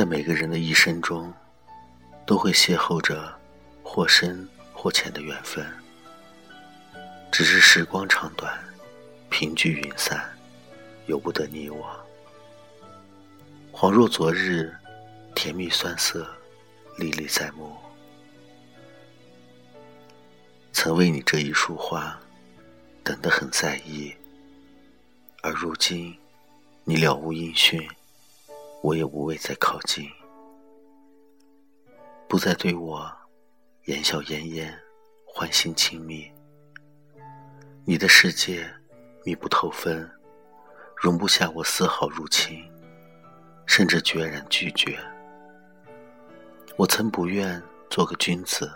在每个人的一生中，都会邂逅着或深或浅的缘分，只是时光长短，凭据云散，由不得你我。恍若昨日，甜蜜酸涩，历历在目。曾为你这一束花，等得很在意，而如今，你了无音讯。我也无谓再靠近，不再对我言笑晏晏，欢心亲密。你的世界密不透风，容不下我丝毫入侵，甚至决然拒绝。我曾不愿做个君子，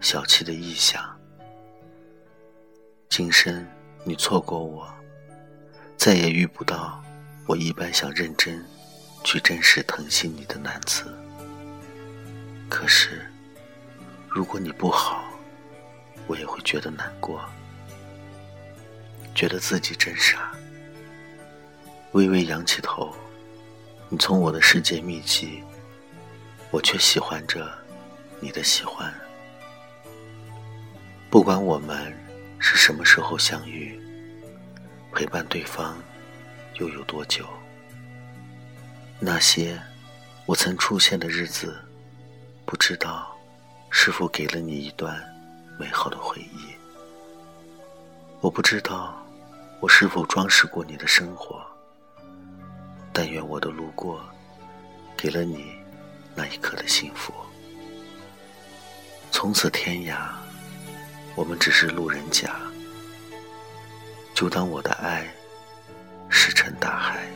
小气的臆想。今生你错过我，再也遇不到我一般想认真。去珍视疼惜你的男子。可是，如果你不好，我也会觉得难过，觉得自己真傻。微微仰起头，你从我的世界秘籍，我却喜欢着你的喜欢。不管我们是什么时候相遇，陪伴对方又有多久？那些我曾出现的日子，不知道是否给了你一段美好的回忆。我不知道我是否装饰过你的生活。但愿我的路过，给了你那一刻的幸福。从此天涯，我们只是路人甲。就当我的爱石沉大海。